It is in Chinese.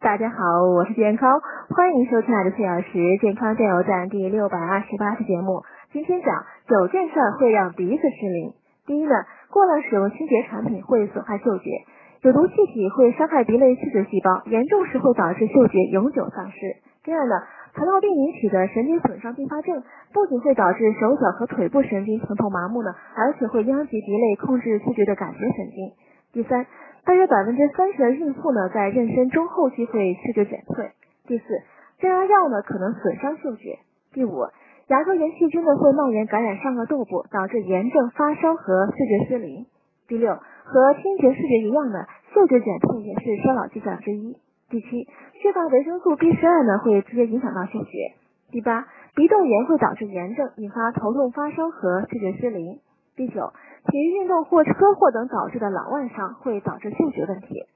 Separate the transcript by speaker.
Speaker 1: 大家好，我是健康，欢迎收听爱的四小时健康加油站第六百二十八期节目。今天讲九件事会让鼻子失灵。第一呢，过量使用清洁产品会损害嗅觉，有毒气体会伤害鼻内嗅觉细胞，严重时会导致嗅觉永久丧失。第二呢，糖尿病引起的神经损伤并发症不仅会导致手脚和腿部神经疼痛麻木呢，而且会殃及鼻内控制嗅觉的感觉神经。第三。大约百分之三十的孕妇呢，在妊娠中后期会嗅觉减退。第四，降压药呢可能损伤嗅觉。第五，牙周炎细菌呢会蔓延感染上颚窦部，导致炎症、发烧和视觉失灵。第六，和听觉视觉一样的，嗅觉减退也是衰老迹象之一。第七，缺乏维生素 B 十二呢会直接影响到嗅觉。第八，鼻窦炎会导致炎症，引发头痛、发烧和视觉失灵。第九。体育运动或车祸等导致的脑外伤会导致嗅觉问题。